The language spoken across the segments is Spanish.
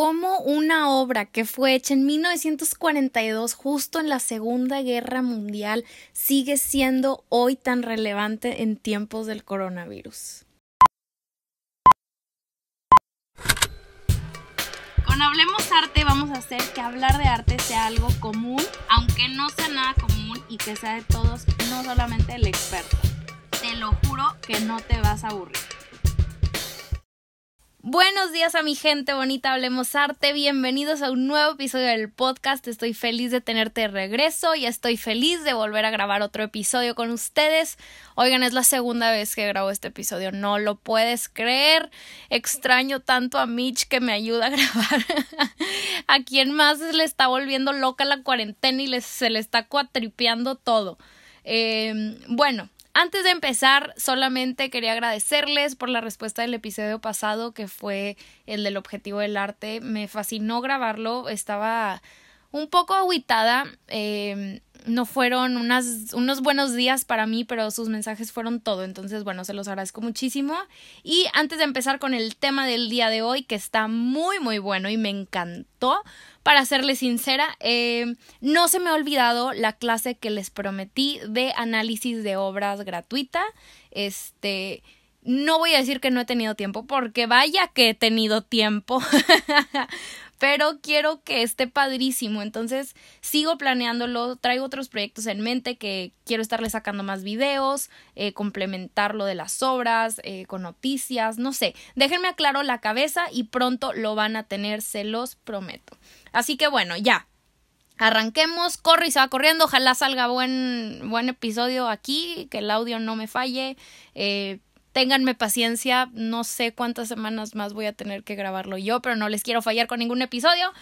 cómo una obra que fue hecha en 1942, justo en la Segunda Guerra Mundial, sigue siendo hoy tan relevante en tiempos del coronavirus. Con Hablemos Arte vamos a hacer que hablar de arte sea algo común, aunque no sea nada común y que sea de todos, no solamente el experto. Te lo juro que no te vas a aburrir. Buenos días a mi gente bonita, hablemos arte, bienvenidos a un nuevo episodio del podcast, estoy feliz de tenerte de regreso y estoy feliz de volver a grabar otro episodio con ustedes. Oigan, es la segunda vez que grabo este episodio, no lo puedes creer, extraño tanto a Mitch que me ayuda a grabar. a quien más le está volviendo loca la cuarentena y se le está cuatripeando todo. Eh, bueno, antes de empezar, solamente quería agradecerles por la respuesta del episodio pasado, que fue el del objetivo del arte. Me fascinó grabarlo, estaba un poco aguitada. Eh, no fueron unas, unos buenos días para mí, pero sus mensajes fueron todo. Entonces, bueno, se los agradezco muchísimo. Y antes de empezar con el tema del día de hoy, que está muy, muy bueno y me encantó, para serles sincera, eh, no se me ha olvidado la clase que les prometí de análisis de obras gratuita. Este. No voy a decir que no he tenido tiempo, porque vaya que he tenido tiempo. pero quiero que esté padrísimo. Entonces sigo planeándolo, traigo otros proyectos en mente que quiero estarle sacando más videos, eh, complementar lo de las obras, eh, con noticias, no sé. Déjenme aclaro la cabeza y pronto lo van a tener, se los prometo. Así que bueno, ya. Arranquemos, corre y se va corriendo, ojalá salga buen, buen episodio aquí, que el audio no me falle. Eh, ténganme paciencia, no sé cuántas semanas más voy a tener que grabarlo yo, pero no les quiero fallar con ningún episodio.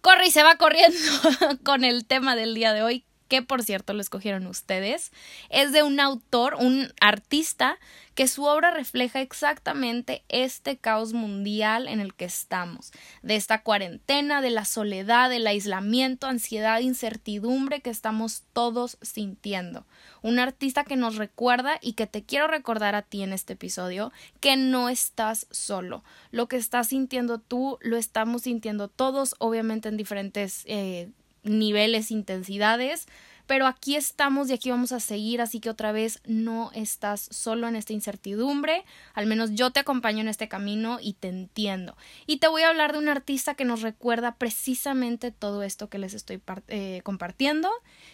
Corre y se va corriendo con el tema del día de hoy, que por cierto lo escogieron ustedes, es de un autor, un artista, que su obra refleja exactamente este caos mundial en el que estamos, de esta cuarentena, de la soledad, del aislamiento, ansiedad, incertidumbre que estamos todos sintiendo. Un artista que nos recuerda y que te quiero recordar a ti en este episodio que no estás solo. Lo que estás sintiendo tú lo estamos sintiendo todos, obviamente en diferentes eh, niveles, intensidades, pero aquí estamos y aquí vamos a seguir, así que otra vez no estás solo en esta incertidumbre, al menos yo te acompaño en este camino y te entiendo. Y te voy a hablar de un artista que nos recuerda precisamente todo esto que les estoy eh, compartiendo,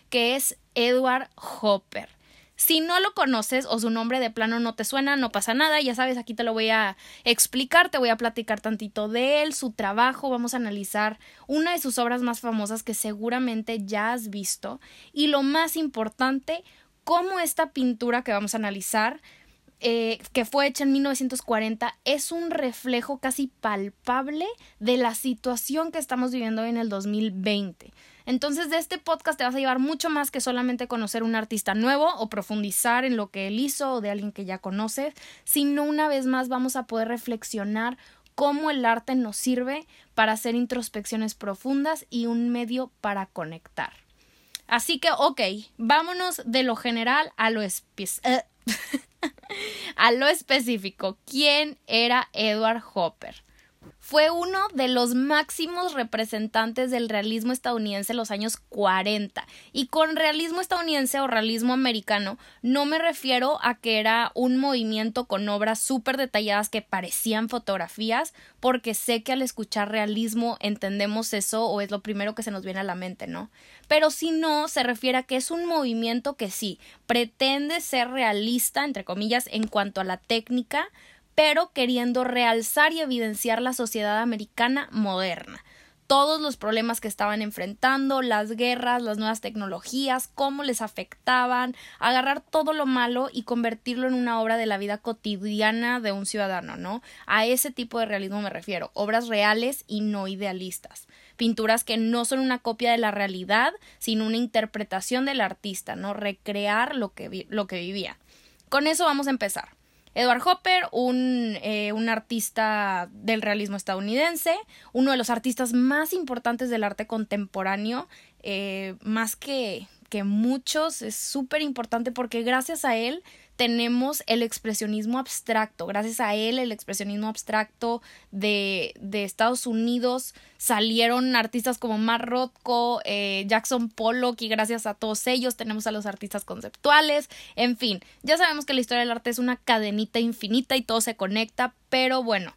que es Edward Hopper. Si no lo conoces o su nombre de plano no te suena, no pasa nada, ya sabes, aquí te lo voy a explicar, te voy a platicar tantito de él, su trabajo, vamos a analizar una de sus obras más famosas que seguramente ya has visto y lo más importante, cómo esta pintura que vamos a analizar eh, que fue hecha en 1940 es un reflejo casi palpable de la situación que estamos viviendo en el 2020. Entonces de este podcast te vas a llevar mucho más que solamente conocer un artista nuevo o profundizar en lo que él hizo o de alguien que ya conoces, sino una vez más vamos a poder reflexionar cómo el arte nos sirve para hacer introspecciones profundas y un medio para conectar. Así que, ok, vámonos de lo general a lo, eh, a lo específico. ¿Quién era Edward Hopper? Fue uno de los máximos representantes del realismo estadounidense en los años 40. Y con realismo estadounidense o realismo americano no me refiero a que era un movimiento con obras súper detalladas que parecían fotografías, porque sé que al escuchar realismo entendemos eso o es lo primero que se nos viene a la mente, ¿no? Pero si no, se refiere a que es un movimiento que sí, pretende ser realista, entre comillas, en cuanto a la técnica, pero queriendo realzar y evidenciar la sociedad americana moderna todos los problemas que estaban enfrentando, las guerras, las nuevas tecnologías, cómo les afectaban, agarrar todo lo malo y convertirlo en una obra de la vida cotidiana de un ciudadano, ¿no? A ese tipo de realismo me refiero, obras reales y no idealistas, pinturas que no son una copia de la realidad, sino una interpretación del artista, ¿no? Recrear lo que, lo que vivía. Con eso vamos a empezar. Edward Hopper, un, eh, un, artista del realismo estadounidense, uno de los artistas más importantes del arte contemporáneo, eh, más que, que muchos, es súper importante porque gracias a él tenemos el expresionismo abstracto. Gracias a él, el expresionismo abstracto de, de Estados Unidos salieron artistas como Mark Rothko, eh, Jackson Pollock y gracias a todos ellos tenemos a los artistas conceptuales. En fin, ya sabemos que la historia del arte es una cadenita infinita y todo se conecta, pero bueno.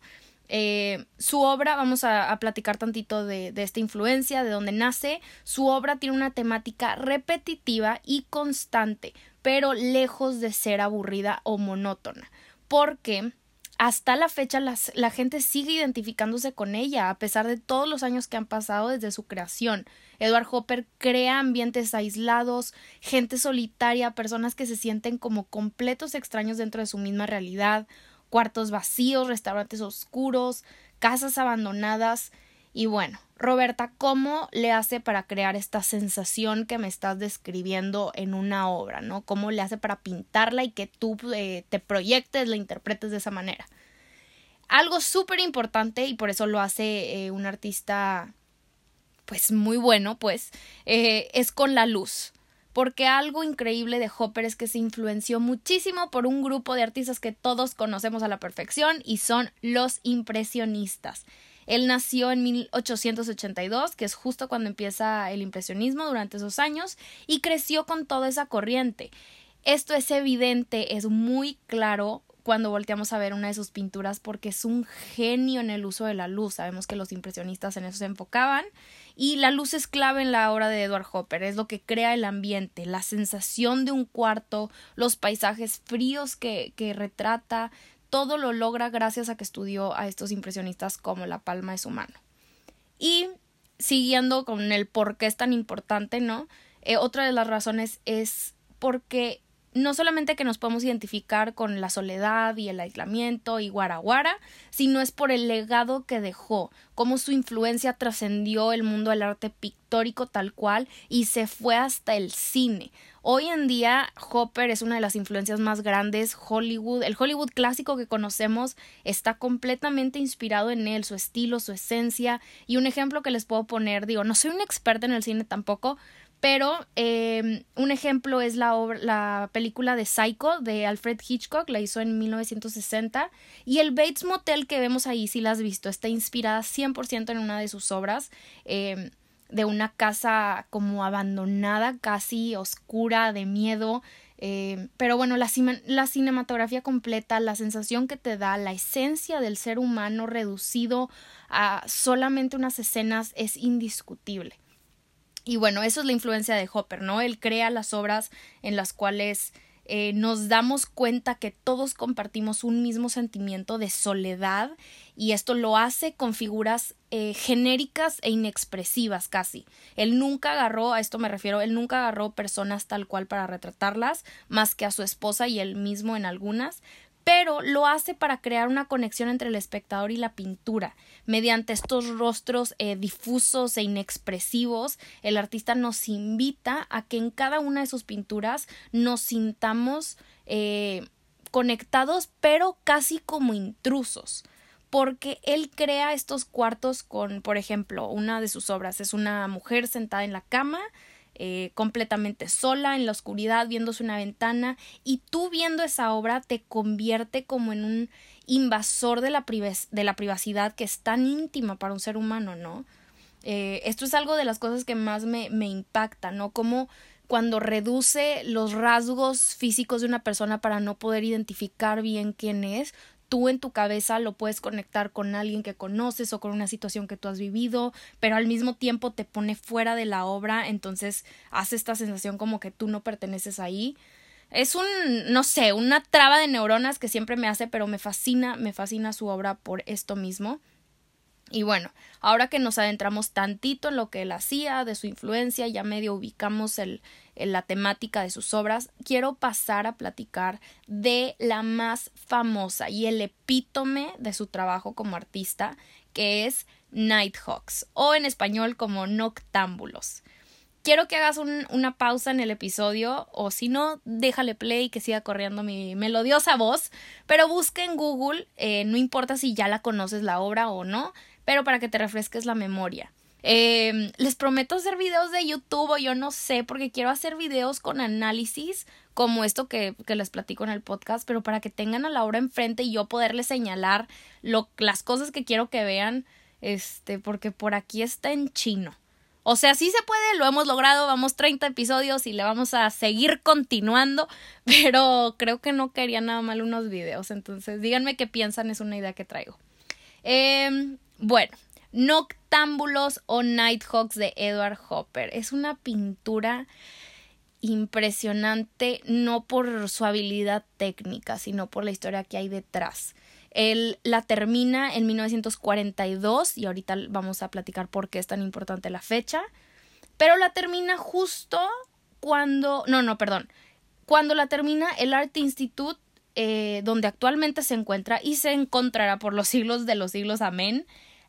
Eh, su obra, vamos a, platicar tantito de, de, esta influencia, de dónde nace. Su obra tiene una temática repetitiva y constante, pero lejos de ser aburrida o monótona, porque hasta la fecha la gente sigue identificándose con ella, a pesar de todos los años que han pasado desde su creación. Edward Hopper crea ambientes aislados, gente solitaria, personas que se sienten como completos extraños dentro de su misma realidad, cuartos vacíos, restaurantes oscuros, casas abandonadas. Y bueno, Roberta, ¿cómo le hace para crear esta sensación que me estás describiendo en una obra, ¿no? ¿Cómo le hace para pintarla y que tú eh, te proyectes, la interpretes de esa manera? Algo súper importante y por eso lo hace eh, un artista pues muy bueno, pues, eh, es con la luz porque algo increíble de Hopper es que se influenció muchísimo por un grupo de artistas que todos conocemos a la perfección y son los impresionistas. Él nació en 1882, que es justo cuando empieza el impresionismo durante esos años, y creció con toda esa corriente. Esto es evidente, es muy claro cuando volteamos a ver una de sus pinturas porque es un genio en el uso de la luz. Sabemos que los impresionistas en eso se enfocaban y la luz es clave en la obra de Edward Hopper, es lo que crea el ambiente, la sensación de un cuarto, los paisajes fríos que, que retrata, todo lo logra gracias a que estudió a estos impresionistas como la palma de su mano. Y siguiendo con el por qué es tan importante, ¿no? Eh, otra de las razones es porque no solamente que nos podemos identificar con la soledad y el aislamiento y guaraguara, sino es por el legado que dejó, cómo su influencia trascendió el mundo del arte pictórico tal cual y se fue hasta el cine. Hoy en día Hopper es una de las influencias más grandes, Hollywood, el Hollywood clásico que conocemos está completamente inspirado en él, su estilo, su esencia y un ejemplo que les puedo poner, digo, no soy una experta en el cine tampoco, pero eh, un ejemplo es la, la película de Psycho de Alfred Hitchcock, la hizo en 1960. Y el Bates Motel que vemos ahí, si la has visto, está inspirada 100% en una de sus obras. Eh, de una casa como abandonada, casi oscura, de miedo. Eh, pero bueno, la, la, cinematografía completa, la sensación que te da, la esencia del ser humano reducido a solamente unas escenas es indiscutible. Y bueno, eso es la influencia de Hopper, ¿no? Él crea las obras en las cuales eh, nos damos cuenta que todos compartimos un mismo sentimiento de soledad y esto lo hace con figuras eh, genéricas e inexpresivas casi. Él nunca agarró, a esto me refiero, él nunca agarró personas tal cual para retratarlas, más que a su esposa y él mismo en algunas, pero lo hace para crear una conexión entre el espectador y la pintura. Mediante estos rostros eh, difusos e inexpresivos, el artista nos invita a que en cada una de sus pinturas nos sintamos eh, conectados, pero casi como intrusos porque él crea estos cuartos con, por ejemplo, una de sus obras es una mujer sentada en la cama eh, completamente sola en la oscuridad viéndose una ventana y tú viendo esa obra te convierte como en un invasor de la, de la privacidad que es tan íntima para un ser humano, ¿no? Eh, esto es algo de las cosas que más me, me impacta, ¿no? Como cuando reduce los rasgos físicos de una persona para no poder identificar bien quién es, tú en tu cabeza lo puedes conectar con alguien que conoces o con una situación que tú has vivido, pero al mismo tiempo te pone fuera de la obra, entonces hace esta sensación como que tú no perteneces ahí. Es un, no sé, una traba de neuronas que siempre me hace, pero me fascina, me fascina su obra por esto mismo. Y bueno, ahora que nos adentramos tantito en lo que él hacía, de su influencia, ya medio ubicamos el, la temática de sus obras, quiero pasar a platicar de la más famosa y el epítome de su trabajo como artista, que es Nighthawks, o en español como Noctámbulos. Quiero que hagas una pausa en el episodio, o si no, déjale play que siga corriendo mi melodiosa voz, pero busca en Google, eh, no importa si ya la conoces la obra o no, pero para que te refresques la memoria. Eh, les prometo hacer videos de YouTube o yo no sé, porque quiero hacer videos con análisis como esto que, que, les platico en el podcast, pero para que tengan a la obra enfrente y yo poderles señalar lo, las cosas que quiero que vean, este, porque por aquí está en chino. O sea, sí se puede, lo hemos logrado, vamos 30 episodios y le vamos a seguir continuando, pero creo que no quería nada mal unos videos, entonces díganme qué piensan, es una idea que traigo. Eh, bueno, Noctámbulos o Nighthawks de Edward Hopper. Es una pintura impresionante, no por su habilidad técnica, sino por la historia que hay detrás. Él la termina en 1942 y ahorita vamos a platicar por qué es tan importante la fecha, pero la termina justo cuando, no, no, perdón, cuando la termina el Art Institute, eh, donde actualmente se encuentra y se encontrará por los siglos de los siglos, amén,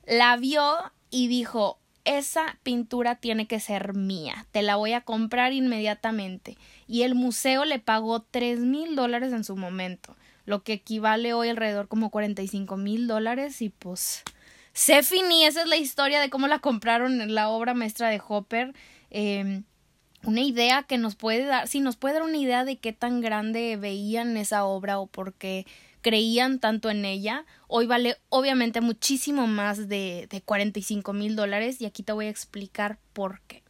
la vio y dijo, esa pintura tiene que ser mía, te la voy a comprar inmediatamente. Y el museo le pagó tres mil dólares en su momento, lo que equivale hoy alrededor como 45 mil dólares y pues se finí, esa es la historia de cómo la compraron en la obra maestra de Hopper. Em, una idea que nos puede dar, sí, nos puede dar una idea de qué tan grande veían esa obra o por qué creían tanto en ella. Hoy vale obviamente muchísimo más de, de 45 mil dólares y aquí te voy a explicar por qué.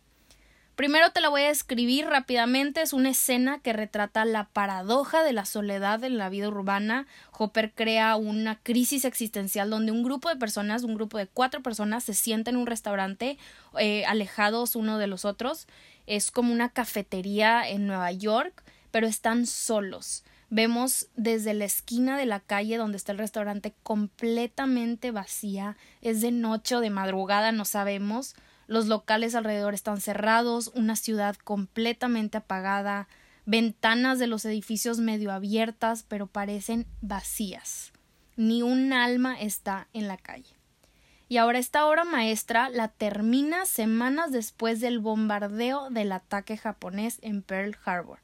Primero te la voy a describir rápidamente. Es una escena que retrata la paradoja de la soledad en la vida urbana. Hopper crea una crisis existencial donde un grupo de personas, un grupo de cuatro personas, se sienta en un restaurante eh, alejados uno de los otros. Es como una cafetería en Nueva York, pero están solos. Vemos desde la esquina de la calle donde está el restaurante completamente vacía. Es de noche o de madrugada, no sabemos. Los locales alrededor están cerrados, una ciudad completamente apagada, ventanas de los edificios medio abiertas, pero parecen vacías. Ni un alma está en la calle. Y ahora esta obra maestra la termina semanas después del bombardeo del ataque japonés en Pearl Harbor.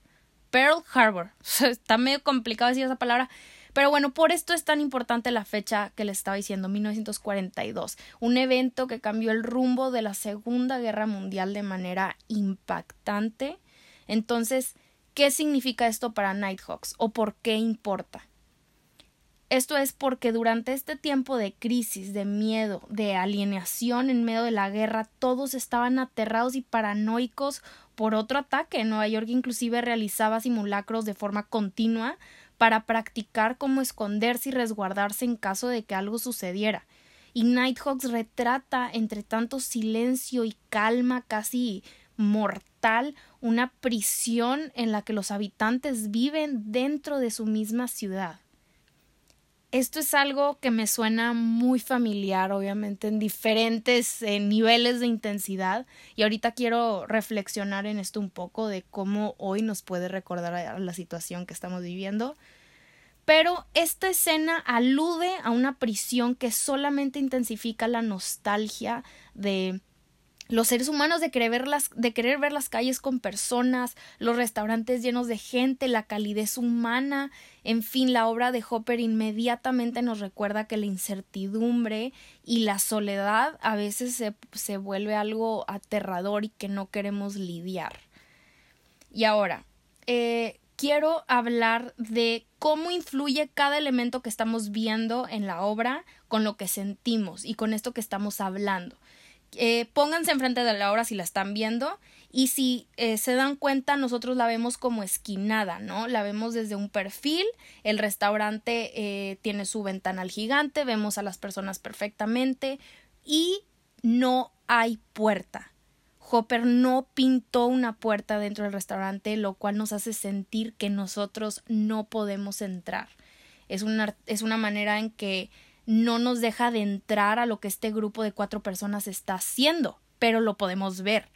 Pearl Harbor. Está medio complicado decir esa palabra. Pero bueno, por esto es tan importante la fecha que les estaba diciendo, 1942, un evento que cambió el rumbo de la Segunda Guerra Mundial de manera impactante. Entonces, ¿qué significa esto para Nighthawks o por qué importa? Esto es porque durante este tiempo de crisis, de miedo, de alienación en medio de la guerra, todos estaban aterrados y paranoicos por otro ataque. Nueva York inclusive realizaba simulacros de forma continua para practicar cómo esconderse y resguardarse en caso de que algo sucediera. Y Nighthawks retrata, entre tanto silencio y calma casi mortal, una prisión en la que los habitantes viven dentro de su misma ciudad. Esto es algo que me suena muy familiar, obviamente, en diferentes eh, niveles de intensidad. Y ahorita quiero reflexionar en esto un poco de cómo hoy nos puede recordar la situación que estamos viviendo. Pero esta escena alude a una prisión que solamente intensifica la nostalgia de los seres humanos de querer, ver las, de querer ver las calles con personas, los restaurantes llenos de gente, la calidez humana, en fin, la obra de Hopper inmediatamente nos recuerda que la incertidumbre y la soledad a veces se, se vuelve algo aterrador y que no queremos lidiar. Y ahora, eh, quiero hablar de cómo influye cada elemento que estamos viendo en la obra con lo que sentimos y con esto que estamos hablando. Eh, pónganse enfrente de la obra si la están viendo y si eh, se dan cuenta nosotros la vemos como esquinada, ¿no? La vemos desde un perfil, el restaurante eh, tiene su ventanal gigante, vemos a las personas perfectamente y no hay puerta. Hopper no pintó una puerta dentro del restaurante, lo cual nos hace sentir que nosotros no podemos entrar. Es una, es una manera en que no nos deja de entrar a lo que este grupo de cuatro personas está haciendo, pero lo podemos ver.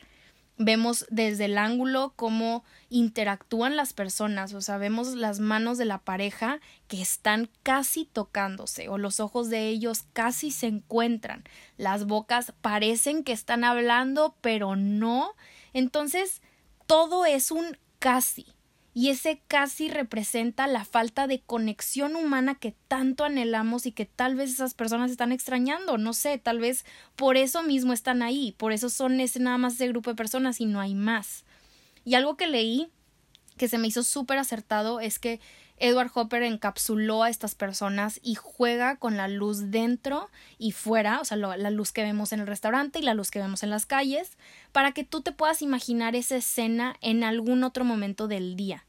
Vemos desde el ángulo cómo interactúan las personas, o sea, vemos las manos de la pareja que están casi tocándose, o los ojos de ellos casi se encuentran, las bocas parecen que están hablando, pero no. Entonces, todo es un casi y ese casi representa la falta de conexión humana que tanto anhelamos y que tal vez esas personas están extrañando, no sé, tal vez por eso mismo están ahí, por eso son ese nada más ese grupo de personas y no hay más. Y algo que leí que se me hizo súper acertado es que Edward Hopper encapsuló a estas personas y juega con la luz dentro y fuera, o sea, la luz que vemos en el restaurante y la luz que vemos en las calles, para que tú te puedas imaginar esa escena en algún otro momento del día.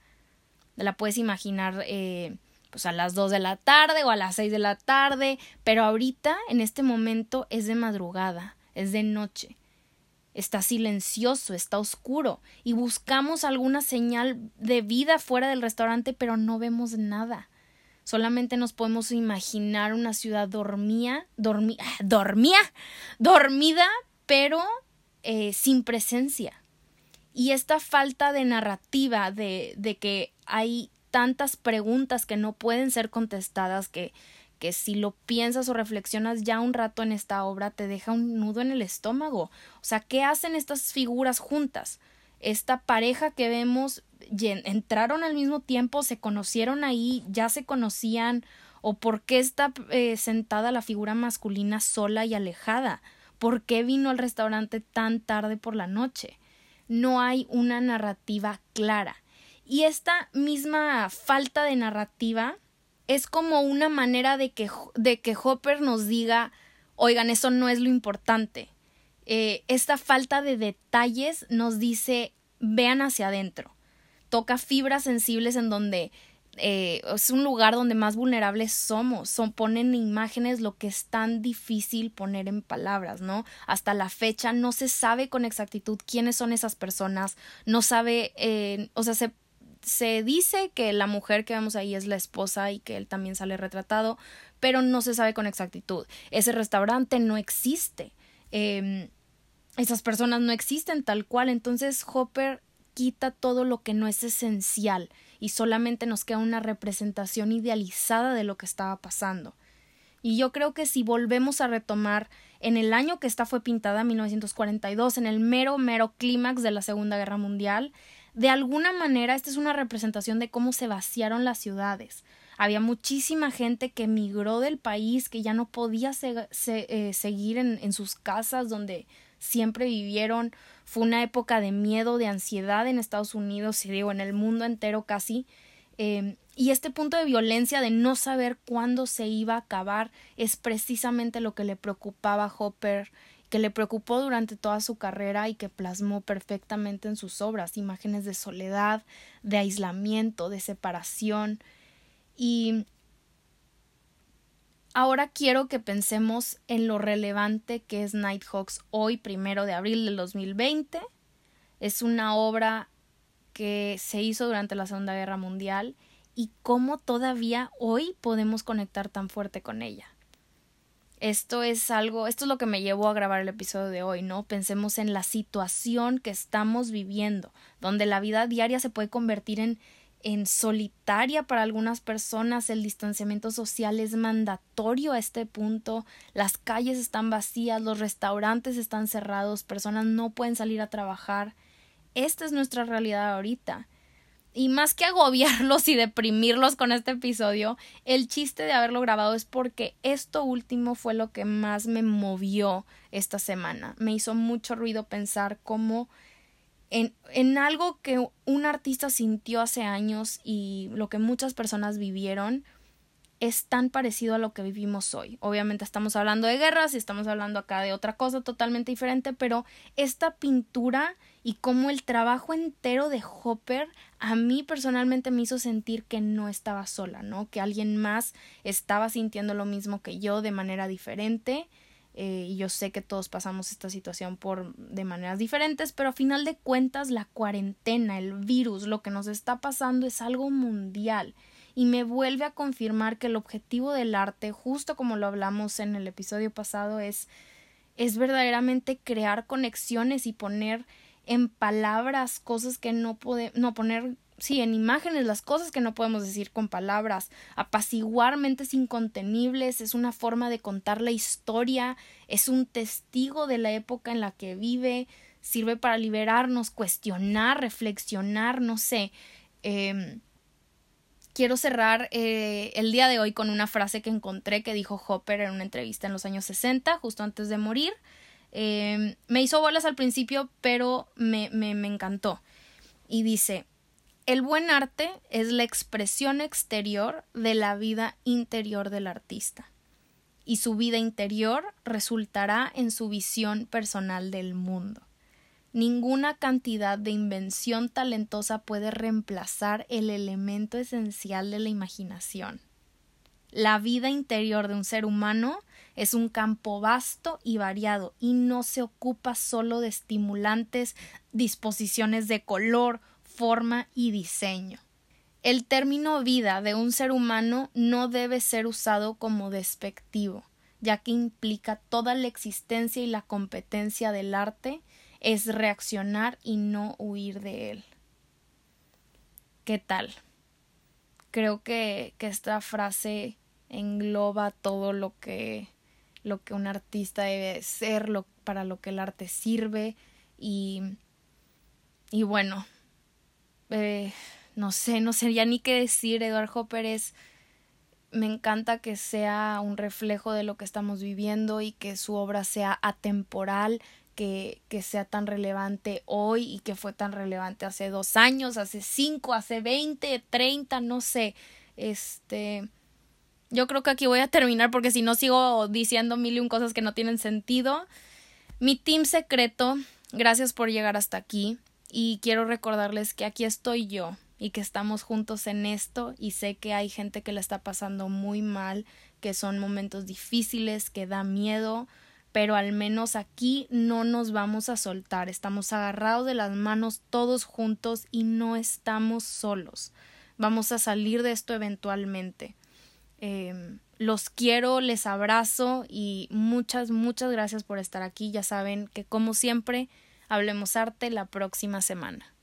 La puedes imaginar eh, pues a las 2 de la tarde o a las 6 de la tarde, pero ahorita, en este momento, es de madrugada, es de noche está silencioso, está oscuro, y buscamos alguna señal de vida fuera del restaurante, pero no vemos nada. Solamente nos podemos imaginar una ciudad dormía, dormía, dormía, dormida, pero eh, sin presencia. Y esta falta de narrativa, de, de que hay tantas preguntas que no pueden ser contestadas, que que si lo piensas o reflexionas ya un rato en esta obra te deja un nudo en el estómago. O sea, ¿qué hacen estas figuras juntas? Esta pareja que vemos entraron al mismo tiempo, se conocieron ahí, ya se conocían, o por qué está eh, sentada la figura masculina sola y alejada, por qué vino al restaurante tan tarde por la noche. No hay una narrativa clara. Y esta misma falta de narrativa es como una manera de que, de que Hopper nos diga, oigan, eso no es lo importante. Eh, esta falta de detalles nos dice, vean hacia adentro. Toca fibras sensibles en donde eh, es un lugar donde más vulnerables somos. Son, ponen imágenes lo que es tan difícil poner en palabras, ¿no? Hasta la fecha no se sabe con exactitud quiénes son esas personas, no sabe, eh, o sea, se se dice que la mujer que vemos ahí es la esposa y que él también sale retratado, pero no se sabe con exactitud. Ese restaurante no existe. Eh, esas personas no existen tal cual. Entonces Hopper quita todo lo que no es esencial y solamente nos queda una representación idealizada de lo que estaba pasando. Y yo creo que si volvemos a retomar en el año que esta fue pintada, 1942, en el mero, mero clímax de la Segunda Guerra Mundial, de alguna manera, esta es una representación de cómo se vaciaron las ciudades. Había muchísima gente que emigró del país, que ya no podía eh, seguir en, sus casas donde siempre vivieron. Fue una época de miedo, de ansiedad en Estados Unidos y digo en el mundo entero casi. Em, y este punto de violencia de no saber cuándo se iba a acabar es precisamente lo que le preocupaba a Hopper que le preocupó durante toda su carrera y que plasmó perfectamente en sus obras imágenes de soledad, de aislamiento, de separación. Y ahora quiero que pensemos en lo relevante que es Nighthawks hoy, primero de abril del 2020. Es una obra que se hizo durante la Segunda Guerra Mundial y cómo todavía hoy podemos conectar tan fuerte con ella. Esto es algo, esto es lo que me llevó a grabar el episodio de hoy, ¿no? Pensemos en la situación que estamos viviendo, donde la vida diaria se puede convertir en en solitaria para algunas personas, el distanciamiento social es mandatorio a este punto, las calles están vacías, los restaurantes están cerrados, personas no pueden salir a trabajar. Esta es nuestra realidad ahorita. Y más que agobiarlos y deprimirlos con este episodio, el chiste de haberlo grabado es porque esto último fue lo que más me movió esta semana. Me hizo mucho ruido pensar cómo en, en algo que un artista sintió hace años y lo que muchas personas vivieron, es tan parecido a lo que vivimos hoy. Obviamente estamos hablando de guerras y estamos hablando acá de otra cosa totalmente diferente, pero esta pintura y como el trabajo entero de Hopper a mí personalmente me hizo sentir que no estaba sola, ¿no? Que alguien más estaba sintiendo lo mismo que yo de manera diferente. Eh, y yo sé que todos pasamos esta situación por de maneras diferentes, pero a final de cuentas la cuarentena, el virus, lo que nos está pasando es algo mundial y me vuelve a confirmar que el objetivo del arte, justo como lo hablamos en el episodio pasado, es, es verdaderamente crear conexiones y poner en palabras cosas que no podemos, no poner, sí, en imágenes las cosas que no podemos decir con palabras, apaciguar mentes incontenibles, es una forma de contar la historia, es un testigo de la época en la que vive, sirve para liberarnos, cuestionar, reflexionar, no sé. Eh, quiero cerrar eh, el día de hoy con una frase que encontré que dijo Hopper en una entrevista en los años 60, justo antes de morir. Em, me hizo bolas al principio, pero me, me, me encantó. Y dice, El buen arte es la expresión exterior de la vida interior del artista, y su vida interior resultará en su visión personal del mundo. Ninguna cantidad de invención talentosa puede reemplazar el elemento esencial de la imaginación. La vida interior de un ser humano es un campo vasto y variado y no se ocupa solo de estimulantes, disposiciones de color, forma y diseño. El término vida de un ser humano no debe ser usado como despectivo, ya que implica toda la existencia y la competencia del arte es reaccionar y no huir de él. ¿Qué tal? Creo que, que esta frase engloba todo lo que, lo que un artista debe ser, lo, para lo que el arte sirve y, y bueno, eh, no sé, no sé ya ni qué decir, Eduardo Hopper es, me encanta que sea un reflejo de lo que estamos viviendo y que su obra sea atemporal, que, sea tan relevante hoy y que fue tan relevante hace dos años, hace cinco, hace veinte, treinta, no sé. Este. Yo creo que aquí voy a terminar porque si no sigo diciendo mil y un cosas que no tienen sentido. Mi team secreto, gracias por llegar hasta aquí y quiero recordarles que aquí estoy yo y que estamos juntos en esto y sé que hay gente que la está pasando muy mal, que son momentos difíciles, que da miedo, pero al menos aquí no nos vamos a soltar, estamos agarrados de las manos todos juntos y no estamos solos. Vamos a salir de esto eventualmente. Em, los quiero, les abrazo y muchas, muchas gracias por estar aquí. Ya saben que como siempre, hablemos arte la próxima semana.